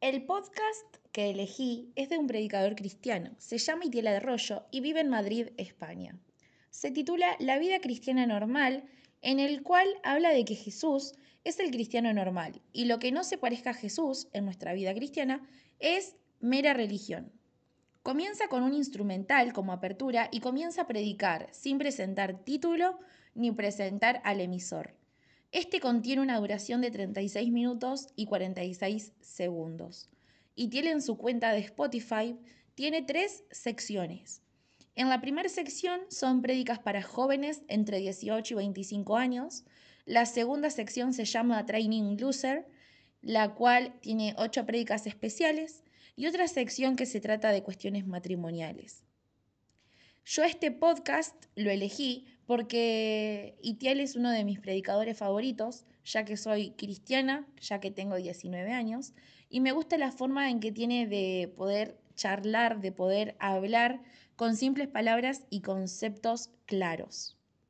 El podcast que elegí es de un predicador cristiano. Se llama Itiela de Rollo y vive en Madrid, España. Se titula La vida cristiana normal, en el cual habla de que Jesús es el cristiano normal y lo que no se parezca a Jesús en nuestra vida cristiana es mera religión. Comienza con un instrumental como apertura y comienza a predicar sin presentar título ni presentar al emisor. Este contiene una duración de 36 minutos y 46 segundos. Y tiene en su cuenta de Spotify, tiene tres secciones. En la primera sección son prédicas para jóvenes entre 18 y 25 años. La segunda sección se llama Training Loser, la cual tiene ocho prédicas especiales y otra sección que se trata de cuestiones matrimoniales. Yo este podcast lo elegí porque Itiel es uno de mis predicadores favoritos, ya que soy cristiana, ya que tengo 19 años, y me gusta la forma en que tiene de poder charlar, de poder hablar con simples palabras y conceptos claros.